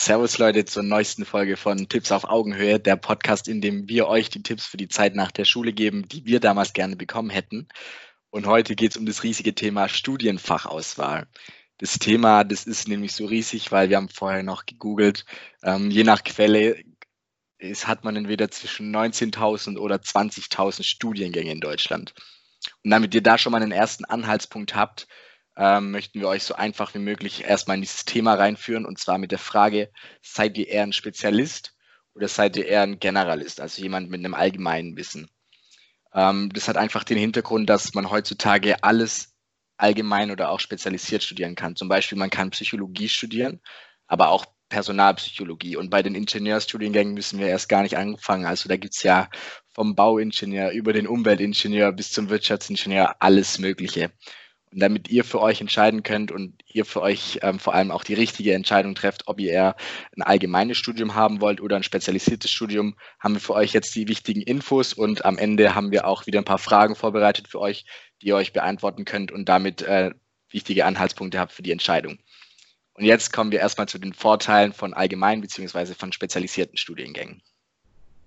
Servus Leute zur neuesten Folge von Tipps auf Augenhöhe, der Podcast, in dem wir euch die Tipps für die Zeit nach der Schule geben, die wir damals gerne bekommen hätten. Und heute geht es um das riesige Thema Studienfachauswahl. Das Thema, das ist nämlich so riesig, weil wir haben vorher noch gegoogelt. Ähm, je nach Quelle ist, hat man entweder zwischen 19.000 oder 20.000 Studiengänge in Deutschland. Und damit ihr da schon mal einen ersten Anhaltspunkt habt, ähm, möchten wir euch so einfach wie möglich erstmal in dieses Thema reinführen und zwar mit der Frage, seid ihr eher ein Spezialist oder seid ihr eher ein Generalist, also jemand mit einem allgemeinen Wissen? Ähm, das hat einfach den Hintergrund, dass man heutzutage alles allgemein oder auch spezialisiert studieren kann. Zum Beispiel, man kann Psychologie studieren, aber auch Personalpsychologie. Und bei den Ingenieurstudiengängen müssen wir erst gar nicht anfangen. Also da gibt es ja vom Bauingenieur über den Umweltingenieur bis zum Wirtschaftsingenieur alles Mögliche. Und damit ihr für euch entscheiden könnt und ihr für euch ähm, vor allem auch die richtige Entscheidung trefft, ob ihr eher ein allgemeines Studium haben wollt oder ein spezialisiertes Studium, haben wir für euch jetzt die wichtigen Infos und am Ende haben wir auch wieder ein paar Fragen vorbereitet für euch, die ihr euch beantworten könnt und damit äh, wichtige Anhaltspunkte habt für die Entscheidung. Und jetzt kommen wir erstmal zu den Vorteilen von allgemeinen bzw. von spezialisierten Studiengängen.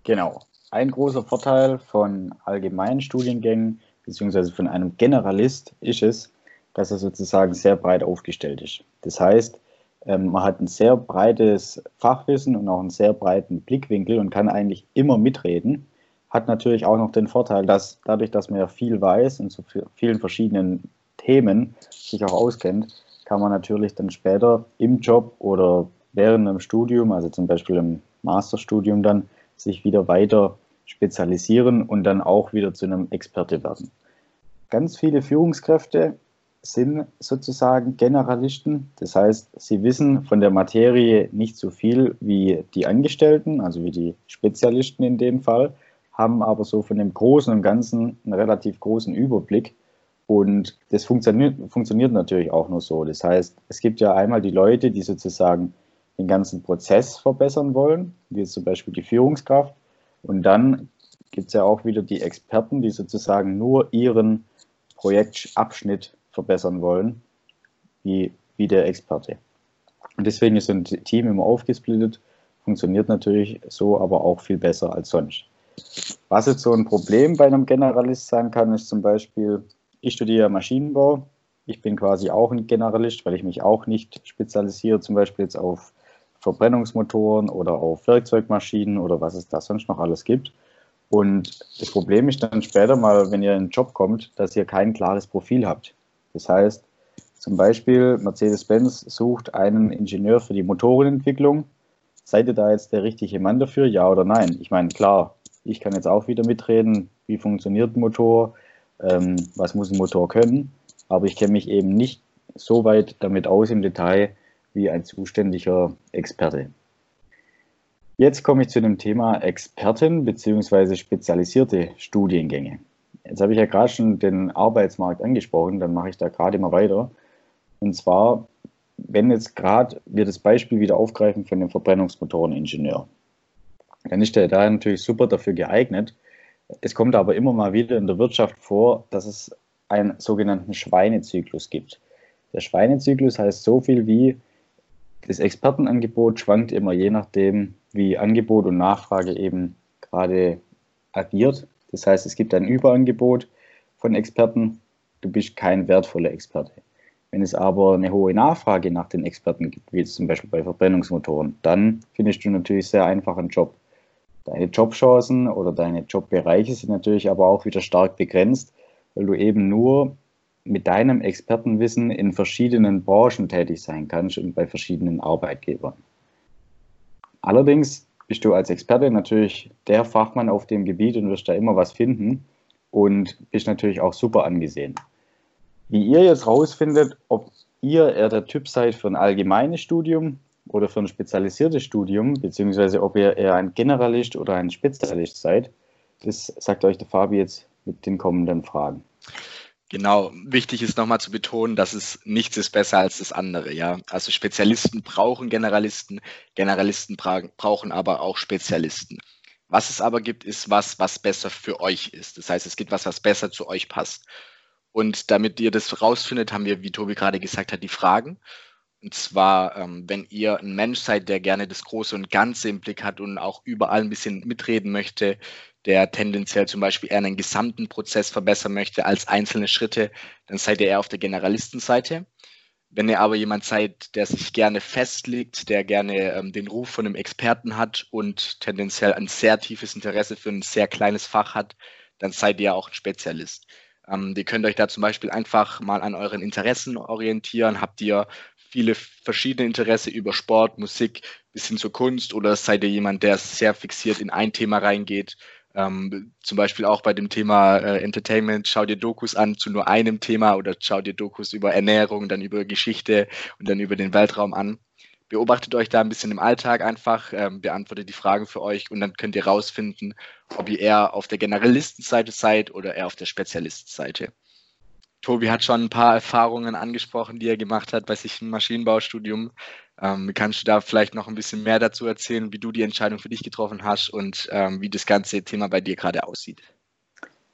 Genau. Ein großer Vorteil von allgemeinen Studiengängen bzw. von einem Generalist ist es, dass er sozusagen sehr breit aufgestellt ist. Das heißt, ähm, man hat ein sehr breites Fachwissen und auch einen sehr breiten Blickwinkel und kann eigentlich immer mitreden. Hat natürlich auch noch den Vorteil, dass dadurch, dass man ja viel weiß und zu vielen verschiedenen Themen sich auch auskennt, kann man natürlich dann später im Job oder während einem Studium, also zum Beispiel im Masterstudium dann, sich wieder weiter spezialisieren und dann auch wieder zu einem Experte werden. Ganz viele Führungskräfte sind sozusagen Generalisten. Das heißt, sie wissen von der Materie nicht so viel wie die Angestellten, also wie die Spezialisten in dem Fall, haben aber so von dem Großen und Ganzen einen relativ großen Überblick. Und das funktioniert, funktioniert natürlich auch nur so. Das heißt, es gibt ja einmal die Leute, die sozusagen den ganzen Prozess verbessern wollen, wie zum Beispiel die Führungskraft. Und dann gibt es ja auch wieder die Experten, die sozusagen nur ihren Projektabschnitt verbessern wollen, wie, wie der Experte. Und deswegen ist so ein Team immer aufgesplittet, funktioniert natürlich so, aber auch viel besser als sonst. Was jetzt so ein Problem bei einem Generalist sein kann, ist zum Beispiel, ich studiere Maschinenbau, ich bin quasi auch ein Generalist, weil ich mich auch nicht spezialisiere, zum Beispiel jetzt auf Verbrennungsmotoren oder auf Werkzeugmaschinen oder was es da sonst noch alles gibt. Und das Problem ist dann später mal, wenn ihr in den Job kommt, dass ihr kein klares Profil habt. Das heißt, zum Beispiel Mercedes-Benz sucht einen Ingenieur für die Motorenentwicklung. Seid ihr da jetzt der richtige Mann dafür, ja oder nein? Ich meine, klar, ich kann jetzt auch wieder mitreden, wie funktioniert ein Motor, ähm, was muss ein Motor können, aber ich kenne mich eben nicht so weit damit aus im Detail wie ein zuständiger Experte. Jetzt komme ich zu dem Thema Experten bzw. spezialisierte Studiengänge. Jetzt habe ich ja gerade schon den Arbeitsmarkt angesprochen, dann mache ich da gerade mal weiter. Und zwar, wenn jetzt gerade wir das Beispiel wieder aufgreifen von dem Verbrennungsmotoreningenieur, dann ist der da natürlich super dafür geeignet. Es kommt aber immer mal wieder in der Wirtschaft vor, dass es einen sogenannten Schweinezyklus gibt. Der Schweinezyklus heißt so viel wie, das Expertenangebot schwankt immer je nachdem, wie Angebot und Nachfrage eben gerade agiert. Das heißt, es gibt ein Überangebot von Experten, du bist kein wertvoller Experte. Wenn es aber eine hohe Nachfrage nach den Experten gibt, wie zum Beispiel bei Verbrennungsmotoren, dann findest du natürlich sehr einfach einen Job. Deine Jobchancen oder deine Jobbereiche sind natürlich aber auch wieder stark begrenzt, weil du eben nur mit deinem Expertenwissen in verschiedenen Branchen tätig sein kannst und bei verschiedenen Arbeitgebern. Allerdings bist du als Experte natürlich der Fachmann auf dem Gebiet und wirst da immer was finden und bist natürlich auch super angesehen. Wie ihr jetzt rausfindet, ob ihr eher der Typ seid für ein allgemeines Studium oder für ein spezialisiertes Studium, beziehungsweise ob ihr eher ein Generalist oder ein Spezialist seid, das sagt euch der Fabi jetzt mit den kommenden Fragen. Genau, wichtig ist nochmal zu betonen, dass es nichts ist besser als das andere, ja. Also Spezialisten brauchen Generalisten, Generalisten brauchen aber auch Spezialisten. Was es aber gibt, ist was, was besser für euch ist. Das heißt, es gibt was, was besser zu euch passt. Und damit ihr das rausfindet, haben wir, wie Tobi gerade gesagt hat, die Fragen. Und zwar, ähm, wenn ihr ein Mensch seid, der gerne das Große und Ganze im Blick hat und auch überall ein bisschen mitreden möchte, der tendenziell zum Beispiel eher einen gesamten Prozess verbessern möchte als einzelne Schritte, dann seid ihr eher auf der Generalistenseite. Wenn ihr aber jemand seid, der sich gerne festlegt, der gerne ähm, den Ruf von einem Experten hat und tendenziell ein sehr tiefes Interesse für ein sehr kleines Fach hat, dann seid ihr auch ein Spezialist. Ähm, ihr könnt euch da zum Beispiel einfach mal an euren Interessen orientieren. Habt ihr viele verschiedene Interessen über Sport, Musik bis hin zur Kunst oder seid ihr jemand, der sehr fixiert in ein Thema reingeht? Ähm, zum Beispiel auch bei dem Thema äh, Entertainment, schau dir Dokus an zu nur einem Thema oder schau dir Dokus über Ernährung, dann über Geschichte und dann über den Weltraum an. Beobachtet euch da ein bisschen im Alltag einfach, ähm, beantwortet die Fragen für euch und dann könnt ihr rausfinden, ob ihr eher auf der Generalistenseite seid oder eher auf der Spezialistenseite. Tobi hat schon ein paar Erfahrungen angesprochen, die er gemacht hat bei sich im Maschinenbaustudium. Ähm, kannst du da vielleicht noch ein bisschen mehr dazu erzählen, wie du die Entscheidung für dich getroffen hast und ähm, wie das ganze Thema bei dir gerade aussieht?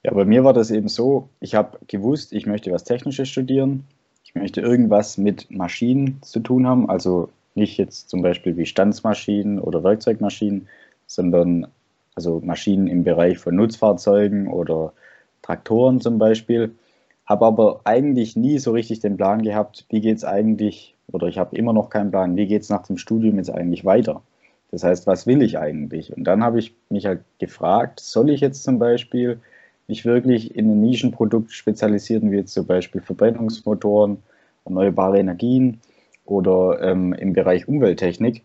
Ja, bei mir war das eben so, ich habe gewusst, ich möchte was Technisches studieren. Ich möchte irgendwas mit Maschinen zu tun haben, also nicht jetzt zum Beispiel wie Standsmaschinen oder Werkzeugmaschinen, sondern also Maschinen im Bereich von Nutzfahrzeugen oder Traktoren zum Beispiel. Habe aber eigentlich nie so richtig den Plan gehabt, wie geht es eigentlich, oder ich habe immer noch keinen Plan, wie geht es nach dem Studium jetzt eigentlich weiter. Das heißt, was will ich eigentlich? Und dann habe ich mich halt gefragt, soll ich jetzt zum Beispiel mich wirklich in ein Nischenprodukt spezialisieren, wie jetzt zum Beispiel Verbrennungsmotoren, erneuerbare Energien oder ähm, im Bereich Umwelttechnik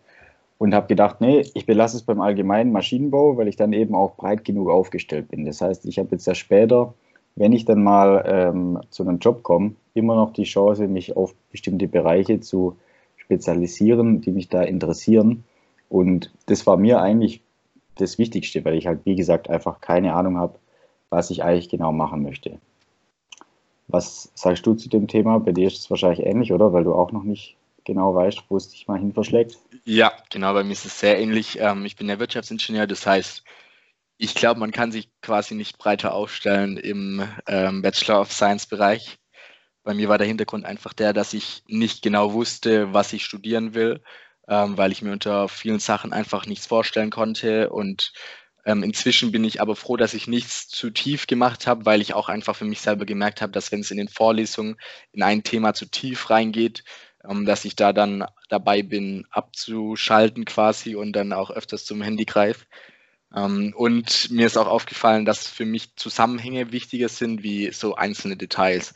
und habe gedacht, nee, ich belasse es beim allgemeinen Maschinenbau, weil ich dann eben auch breit genug aufgestellt bin. Das heißt, ich habe jetzt ja später wenn ich dann mal ähm, zu einem Job komme, immer noch die Chance, mich auf bestimmte Bereiche zu spezialisieren, die mich da interessieren. Und das war mir eigentlich das Wichtigste, weil ich halt, wie gesagt, einfach keine Ahnung habe, was ich eigentlich genau machen möchte. Was sagst du zu dem Thema? Bei dir ist es wahrscheinlich ähnlich, oder? Weil du auch noch nicht genau weißt, wo es dich mal hin verschlägt. Ja, genau, bei mir ist es sehr ähnlich. Ähm, ich bin der Wirtschaftsingenieur, das heißt, ich glaube, man kann sich quasi nicht breiter aufstellen im ähm, Bachelor of Science Bereich. Bei mir war der Hintergrund einfach der, dass ich nicht genau wusste, was ich studieren will, ähm, weil ich mir unter vielen Sachen einfach nichts vorstellen konnte. Und ähm, inzwischen bin ich aber froh, dass ich nichts zu tief gemacht habe, weil ich auch einfach für mich selber gemerkt habe, dass wenn es in den Vorlesungen in ein Thema zu tief reingeht, ähm, dass ich da dann dabei bin, abzuschalten quasi und dann auch öfters zum Handy greife. Ähm, und mir ist auch aufgefallen, dass für mich Zusammenhänge wichtiger sind wie so einzelne Details.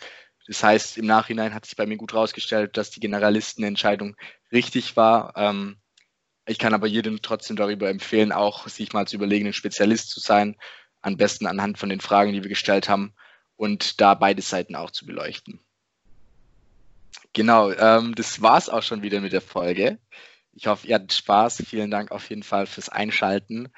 Das heißt, im Nachhinein hat sich bei mir gut herausgestellt, dass die Generalistenentscheidung richtig war. Ähm, ich kann aber jedem trotzdem darüber empfehlen, auch sich mal zu überlegen, ein Spezialist zu sein, am besten anhand von den Fragen, die wir gestellt haben und da beide Seiten auch zu beleuchten. Genau, ähm, das war's auch schon wieder mit der Folge. Ich hoffe, ihr hattet Spaß. Vielen Dank auf jeden Fall fürs Einschalten.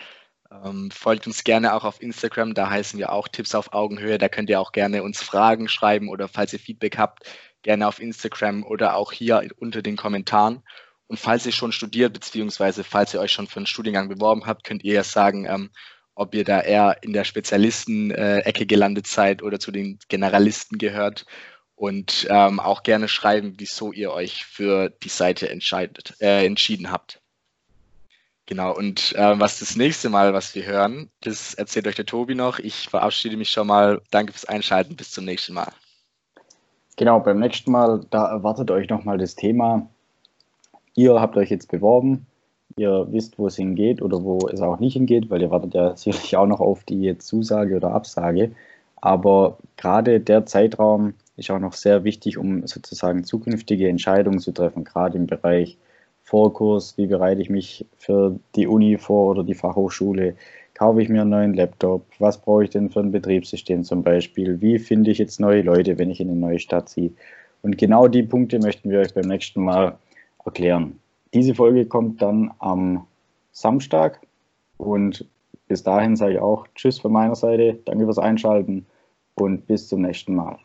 Ähm, folgt uns gerne auch auf Instagram, da heißen wir auch Tipps auf Augenhöhe. Da könnt ihr auch gerne uns Fragen schreiben oder falls ihr Feedback habt, gerne auf Instagram oder auch hier unter den Kommentaren. Und falls ihr schon studiert, beziehungsweise falls ihr euch schon für einen Studiengang beworben habt, könnt ihr ja sagen, ähm, ob ihr da eher in der Spezialisten-Ecke gelandet seid oder zu den Generalisten gehört. Und ähm, auch gerne schreiben, wieso ihr euch für die Seite äh, entschieden habt. Genau, und äh, was das nächste Mal, was wir hören, das erzählt euch der Tobi noch. Ich verabschiede mich schon mal. Danke fürs Einschalten. Bis zum nächsten Mal. Genau, beim nächsten Mal, da erwartet euch nochmal das Thema. Ihr habt euch jetzt beworben. Ihr wisst, wo es hingeht oder wo es auch nicht hingeht, weil ihr wartet ja sicherlich auch noch auf die Zusage oder Absage. Aber gerade der Zeitraum ist auch noch sehr wichtig, um sozusagen zukünftige Entscheidungen zu treffen, gerade im Bereich Vorkurs, wie bereite ich mich für die Uni vor oder die Fachhochschule, kaufe ich mir einen neuen Laptop, was brauche ich denn für ein Betriebssystem zum Beispiel, wie finde ich jetzt neue Leute, wenn ich in eine neue Stadt ziehe. Und genau die Punkte möchten wir euch beim nächsten Mal erklären. Diese Folge kommt dann am Samstag und bis dahin sage ich auch Tschüss von meiner Seite, danke fürs Einschalten und bis zum nächsten Mal.